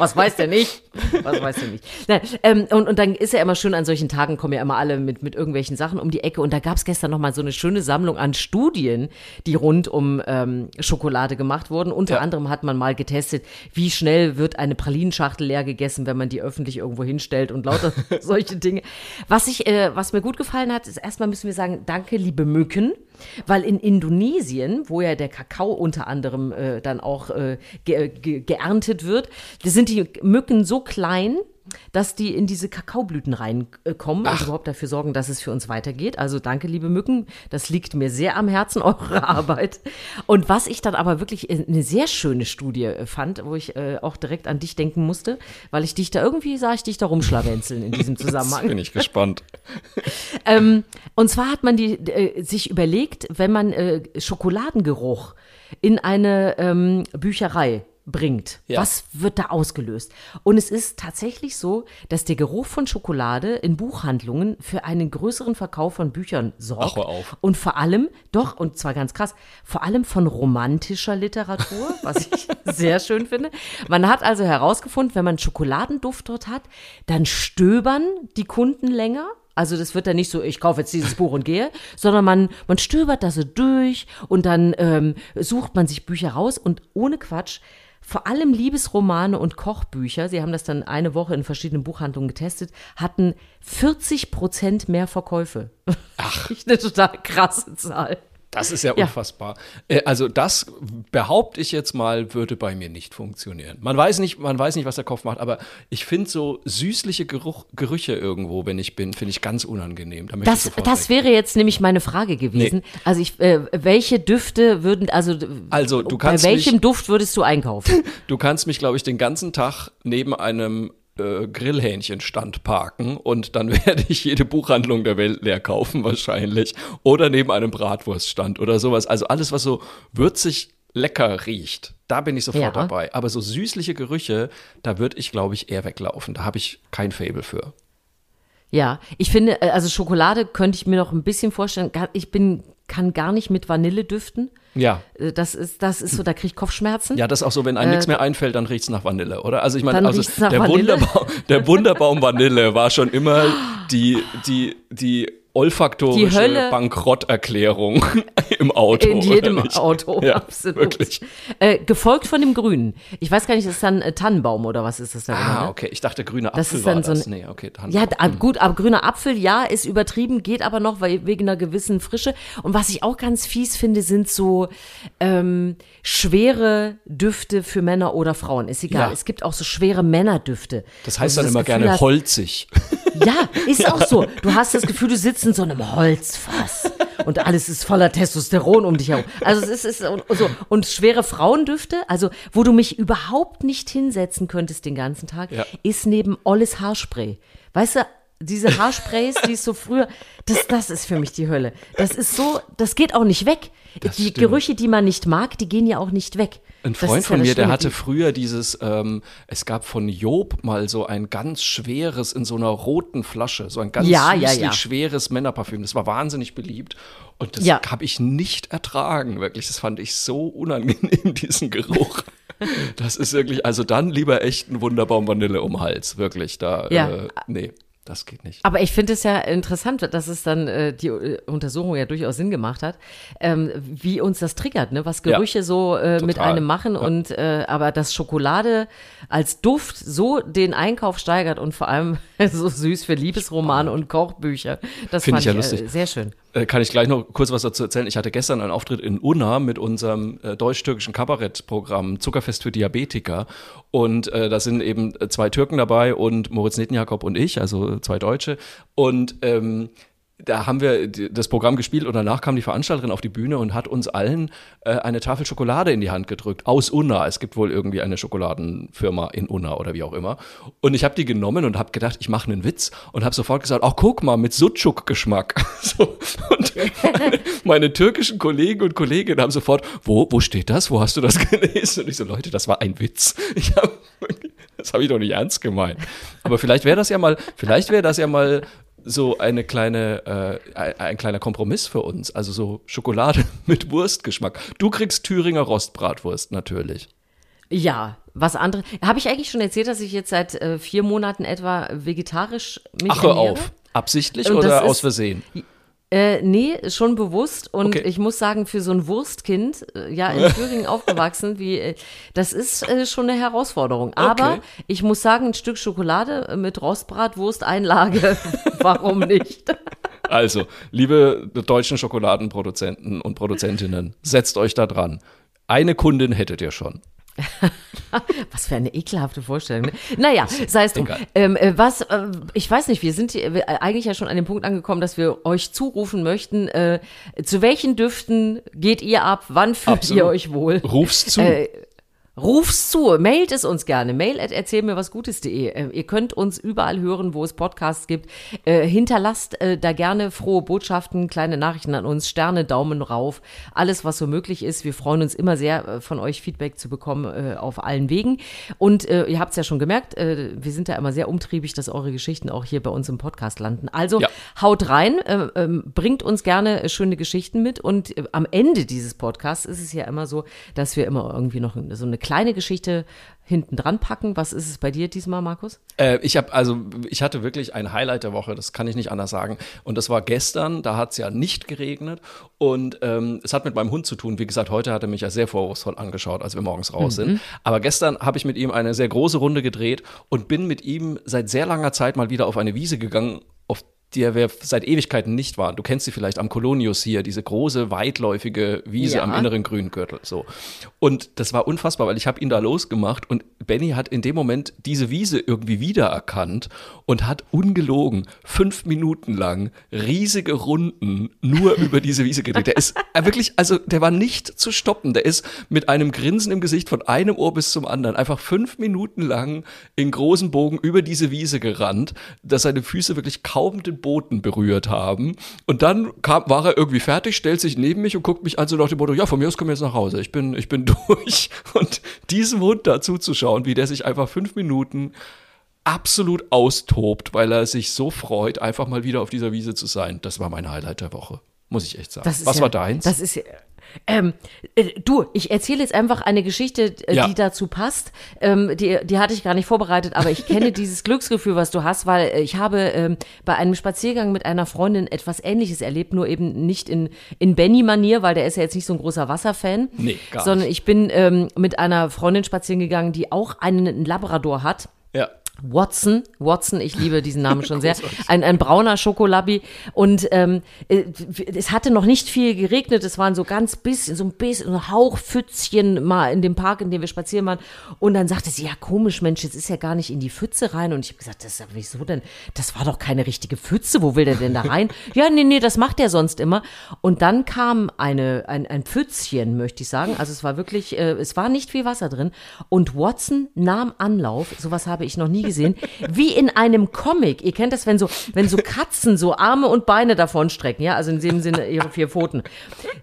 Was weiß der nicht? Was weiß der nicht? Nein, ähm, und, und dann ist ja immer schön, an solchen Tagen kommen ja immer alle mit, mit irgendwelchen Sachen um die Ecke. Und da gab es gestern noch mal so eine schöne Sammlung an Studien, die rund um ähm, Schokolade gemacht wurden. Unter Ja. anderem hat man mal getestet, wie schnell wird eine Pralinschachtel leer gegessen, wenn man die öffentlich irgendwo hinstellt und lauter [laughs] solche Dinge. Was, ich, äh, was mir gut gefallen hat, ist erstmal müssen wir sagen, danke, liebe Mücken. Weil in Indonesien, wo ja der Kakao unter anderem äh, dann auch äh, ge ge geerntet wird, sind die Mücken so klein, dass die in diese Kakaoblüten reinkommen und überhaupt dafür sorgen, dass es für uns weitergeht. Also danke, liebe Mücken. Das liegt mir sehr am Herzen, [laughs] eure Arbeit. Und was ich dann aber wirklich eine sehr schöne Studie äh, fand, wo ich äh, auch direkt an dich denken musste, weil ich dich da irgendwie sah ich dich da rumschlawenzeln in diesem Jetzt [laughs] Zusammenhang. bin ich gespannt. [laughs] Ähm, und zwar hat man die, äh, sich überlegt, wenn man äh, Schokoladengeruch in eine ähm, Bücherei bringt, Ja. was wird da ausgelöst? Und es ist tatsächlich so, dass der Geruch von Schokolade in Buchhandlungen für einen größeren Verkauf von Büchern sorgt. Ach, auf. Und vor allem, doch, und zwar ganz krass, vor allem von romantischer Literatur, was ich [laughs] sehr schön finde. Man hat also herausgefunden, wenn man Schokoladenduft dort hat, dann stöbern die Kunden länger. Also das wird dann nicht so, ich kaufe jetzt dieses Buch und gehe, sondern man, man stöbert da so durch und dann ähm, sucht man sich Bücher raus und ohne Quatsch, vor allem Liebesromane und Kochbücher, sie haben das dann eine Woche in verschiedenen Buchhandlungen getestet, hatten 40 Prozent mehr Verkäufe. Ach. [laughs] eine total krasse Zahl. Das ist ja, ja. unfassbar. Äh, also das behaupte ich jetzt mal, würde bei mir nicht funktionieren. Man weiß nicht, man weiß nicht, was der Kopf macht, aber ich finde so süßliche Geruch, Gerüche irgendwo, wenn ich bin, finde ich ganz unangenehm. Da das das wäre jetzt nämlich meine Frage gewesen. Nee. Also ich, äh, welche Düfte würden, also, also du kannst bei welchem mich, Duft würdest du einkaufen? [laughs] du kannst mich, glaube ich, den ganzen Tag neben einem äh, Grillhähnchenstand parken und dann [laughs] werde ich jede Buchhandlung der Welt leer kaufen wahrscheinlich. Oder neben einem Bratwurststand oder sowas. Also alles, was so würzig lecker riecht, da bin ich sofort ja. dabei. Aber so süßliche Gerüche, da würde ich, glaube ich, eher weglaufen. Da habe ich kein Fable für. Ja, ich finde, äh, also Schokolade könnte ich mir noch ein bisschen vorstellen. Ich bin, kann gar nicht mit Vanille düften. Ja. Äh, das ist, das ist so, da kriege ich Kopfschmerzen. Ja, das ist auch so, wenn einem äh, nichts mehr einfällt, dann riecht es nach Vanille, oder? Also ich meine, also der, Wunderbaum, der [laughs] Wunderbaum Vanille war schon immer die, die, die olfaktorische Bankrotterklärung [laughs] im Auto. In jedem Auto, ja, absolut. Wirklich. Äh, gefolgt von dem Grünen. Ich weiß gar nicht, ist das dann äh, Tannenbaum oder was ist das da? Ah, ne? okay. Ich dachte, grüner Apfel das ist dann so das. nee, okay, Ja, gut, aber grüner Apfel, ja, ist übertrieben, geht aber noch weil, wegen einer gewissen Frische. Und was ich auch ganz fies finde, sind so ähm, schwere Düfte für Männer oder Frauen. Ist egal. Ja. Es gibt auch so schwere Männerdüfte. Das heißt also dann immer Gefühl gerne hast, holzig. Ja, ist ja. auch so. Du hast das Gefühl, du sitzt in so einem Holzfass und alles ist voller Testosteron um dich herum. Also es ist, ist und, so und schwere Frauendüfte, also wo du mich überhaupt nicht hinsetzen könntest den ganzen Tag, ja. ist neben Olles Haarspray. Weißt du, diese Haarsprays, die ist so früher, das, das ist für mich die Hölle. Das ist so, das geht auch nicht weg. Das die stimmt. Gerüche, die man nicht mag, die gehen ja auch nicht weg. Ein Freund von ja mir, der hatte früher dieses, ähm, es gab von Job mal so ein ganz schweres in so einer roten Flasche, so ein ganz ja, süßlich ja, schweres Männerparfüm. Das war wahnsinnig beliebt und das habe ich nicht ertragen, wirklich. Das fand ich so unangenehm, [laughs] diesen Geruch. Das ist wirklich, also dann lieber echt ein Wunderbaum Vanille um Hals, wirklich. Da, ja. äh, nee. Das geht nicht. Aber ich finde es ja interessant, dass es dann äh, die äh, Untersuchung ja durchaus Sinn gemacht hat, ähm, wie uns das triggert, ne? was Gerüche ja, so äh, mit einem machen ja. und äh, aber dass Schokolade als Duft so den Einkauf steigert und vor allem [laughs] so süß für Liebesromane und Kochbücher. Das Find fand ich, ja ich lustig. Äh, sehr schön. Äh, kann ich gleich noch kurz was dazu erzählen. Ich hatte gestern einen Auftritt in Unna mit unserem äh, deutsch-türkischen Kabarettprogramm Zuckerfest für Diabetiker. Und äh, da sind eben zwei Türken dabei und Moritz Netenjakob und ich, also zwei Deutsche. Und ähm, da haben wir das Programm gespielt und danach kam die Veranstalterin auf die Bühne und hat uns allen äh, eine Tafel Schokolade in die Hand gedrückt. Aus Unna. Es gibt wohl irgendwie eine Schokoladenfirma in Unna oder wie auch immer. Und ich habe die genommen und habe gedacht, ich mache einen Witz und habe sofort gesagt, ach guck mal, mit Sucuk-Geschmack. [laughs] So. Und meine, [laughs] meine, türkischen Kollegen und Kolleginnen haben sofort, wo, wo steht das? Wo hast du das [laughs] gelesen? Und ich so, Leute, das war ein Witz. Hab, das habe ich doch nicht ernst gemeint. Aber vielleicht wäre das ja mal, vielleicht wäre das ja mal so eine kleine, äh, ein kleiner Kompromiss für uns. Also so Schokolade [laughs] mit Wurstgeschmack. Du kriegst Thüringer Rostbratwurst natürlich. Ja, was andere. Habe ich eigentlich schon erzählt, dass ich jetzt seit äh, vier Monaten etwa vegetarisch mich Ach, hör ernähre? auf. Absichtlich Und oder aus Versehen? Äh, nee, schon bewusst. Und okay. ich muss sagen, für so ein Wurstkind, äh, ja, in [laughs] Thüringen aufgewachsen, wie, äh, das ist äh, schon eine Herausforderung. Aber okay. ich muss sagen, ein Stück Schokolade mit Rostbratwursteinlage, [laughs] warum nicht? [laughs] Also, liebe deutschen Schokoladenproduzenten und Produzentinnen, setzt euch da dran. Eine Kundin hättet ihr schon. [laughs] was für eine ekelhafte Vorstellung. Ne? Naja, sei es drum. Ähm, äh, was, äh, ich weiß nicht, wir sind hier, äh, eigentlich ja schon an dem Punkt angekommen, dass wir euch zurufen möchten, äh, zu welchen Düften geht ihr ab, wann fühlt Absolut. ihr euch wohl? Ruf's zu. Äh, Ruf's zu, mailt es uns gerne. Mail at erzähl mir was Gutes.de. Äh, ihr könnt uns überall hören, wo es Podcasts gibt. Äh, hinterlasst äh, da gerne frohe Botschaften, kleine Nachrichten an uns, Sterne, Daumen rauf, alles, was so möglich ist. Wir freuen uns immer sehr, von euch Feedback zu bekommen auf allen Wegen. Und ihr habt es ja schon gemerkt, wir sind ja immer sehr umtriebig, dass eure Geschichten auch hier bei uns im Podcast landen. Also ja. haut rein, ähm, bringt uns gerne schöne Geschichten mit. Und am Ende dieses Podcasts ist es ja immer so, dass wir immer irgendwie noch so eine kleine kleine Geschichte hinten dran packen. Was ist es bei dir diesmal, Markus? Äh, ich habe also, ich hatte wirklich ein Highlight der Woche, das kann ich nicht anders sagen. Und das war gestern, da hat es ja nicht geregnet. Und ähm, es hat mit meinem Hund zu tun. Wie gesagt, heute hat er mich ja sehr vorwurfsvoll angeschaut, als wir morgens raus mhm. sind. Aber gestern habe ich mit ihm eine sehr große Runde gedreht und bin mit ihm seit sehr langer Zeit mal wieder auf eine Wiese gegangen, die wir seit Ewigkeiten nicht waren. Du kennst sie vielleicht am Kolonius hier, diese große, weitläufige Wiese ja. am inneren Grüngürtel. So. Und das war unfassbar, weil ich habe ihn da losgemacht und Benny hat in dem Moment diese Wiese irgendwie wiedererkannt und hat ungelogen fünf Minuten lang riesige Runden nur über diese Wiese gedreht. Der ist äh, wirklich, also der war nicht zu stoppen. Der ist mit einem Grinsen im Gesicht von einem Ohr bis zum anderen einfach fünf Minuten lang in großen Bogen über diese Wiese gerannt, dass seine Füße wirklich kaum den Boden berührt haben. Und dann kam, war er irgendwie fertig, stellt sich neben mich und guckt mich an so nach dem Motto, ja, von mir aus kommen wir jetzt nach Hause. Ich bin, ich bin [laughs] durch. Und diesem Hund da zuzuschauen, wie der sich einfach fünf Minuten absolut austobt, weil er sich so freut, einfach mal wieder auf dieser Wiese zu sein. Das war mein Highlight der Woche. Muss ich echt sagen. Was ja, war deins? Das ist ähm, äh, du, ich erzähle jetzt einfach eine Geschichte, äh, ja. die dazu passt. Ähm, die, die hatte ich gar nicht vorbereitet, aber ich kenne [laughs] dieses Glücksgefühl, was du hast, weil äh, ich habe ähm, bei einem Spaziergang mit einer Freundin etwas Ähnliches erlebt, nur eben nicht in, in Benny-Manier, weil der ist ja jetzt nicht so ein großer Wasserfan. Nee, gar Sondern nicht. ich bin ähm, mit einer Freundin spazieren gegangen, die auch einen Labrador hat. Ja. Watson, Watson, ich liebe diesen Namen schon sehr, ein, ein brauner Schokolabi und ähm, äh, es hatte noch nicht viel geregnet, es waren so ganz bisschen, so ein bisschen, ein Hauchpfützchen mal in dem Park, in dem wir spazieren waren. Und dann sagte sie, ja komisch Mensch, jetzt ist ja gar nicht in die Pfütze rein. Und ich habe gesagt, das, wieso denn, das war doch keine richtige Pfütze, wo will der denn da rein? [laughs] ja, nee, nee, das macht er sonst immer. Und dann kam eine, ein, ein Pfützchen, möchte ich sagen, also es war wirklich, äh, es war nicht viel Wasser drin. Und Watson nahm Anlauf, sowas habe ich noch nie gesehen, wie in einem Comic. Ihr kennt das, wenn so, wenn so Katzen so Arme und Beine davon strecken, ja, also in dem Sinne ihre vier Pfoten.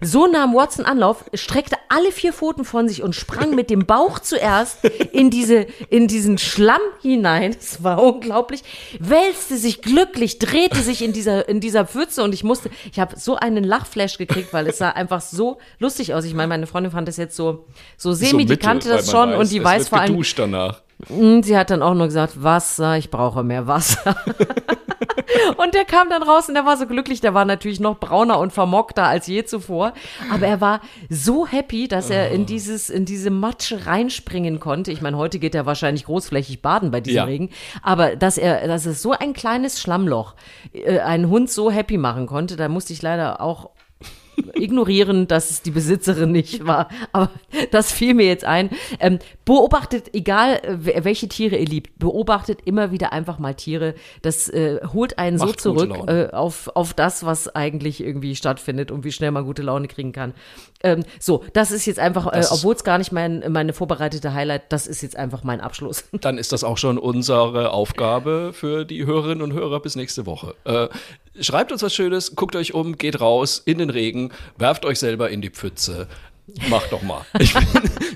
So nahm Watson Anlauf, streckte alle vier Pfoten von sich und sprang mit dem Bauch zuerst in diese, in diesen Schlamm hinein. Das war unglaublich. Wälzte sich glücklich, drehte sich in dieser, in dieser Pfütze und ich musste, ich habe so einen Lachflash gekriegt, weil es sah einfach so lustig aus. Ich meine, meine Freundin fand das jetzt so, so semi, so die kannte das schon weiß, und die weiß vor allem. danach. Sie hat dann auch nur gesagt, Wasser, ich brauche mehr Wasser. [laughs] und der kam dann raus und der war so glücklich, der war natürlich noch brauner und vermockter als je zuvor. Aber er war so happy, dass er in dieses, in diese Matsche reinspringen konnte. Ich meine, heute geht er wahrscheinlich großflächig baden bei diesem ja. Regen. Aber dass er, dass es so ein kleines Schlammloch äh, einen Hund so happy machen konnte, da musste ich leider auch ignorieren, dass es die Besitzerin nicht war. Aber das fiel mir jetzt ein. Ähm, beobachtet, egal welche Tiere ihr liebt, beobachtet immer wieder einfach mal Tiere. Das äh, holt einen Macht so zurück äh, auf, auf das, was eigentlich irgendwie stattfindet und wie schnell man gute Laune kriegen kann. Ähm, so, das ist jetzt einfach, äh, obwohl es gar nicht mein, meine vorbereitete Highlight, das ist jetzt einfach mein Abschluss. [laughs] Dann ist das auch schon unsere Aufgabe für die Hörerinnen und Hörer bis nächste Woche. Äh, schreibt uns was Schönes, guckt euch um, geht raus in den Regen, werft euch selber in die Pfütze. Macht doch mal. [laughs] Ich bin,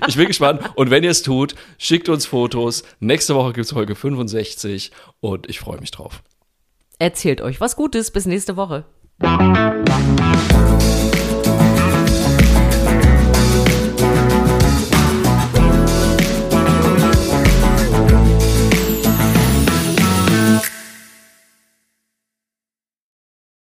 ich bin gespannt. Und wenn ihr es tut, schickt uns Fotos. Nächste Woche gibt es Folge 65 und ich freue mich drauf. Erzählt euch was Gutes. Bis nächste Woche.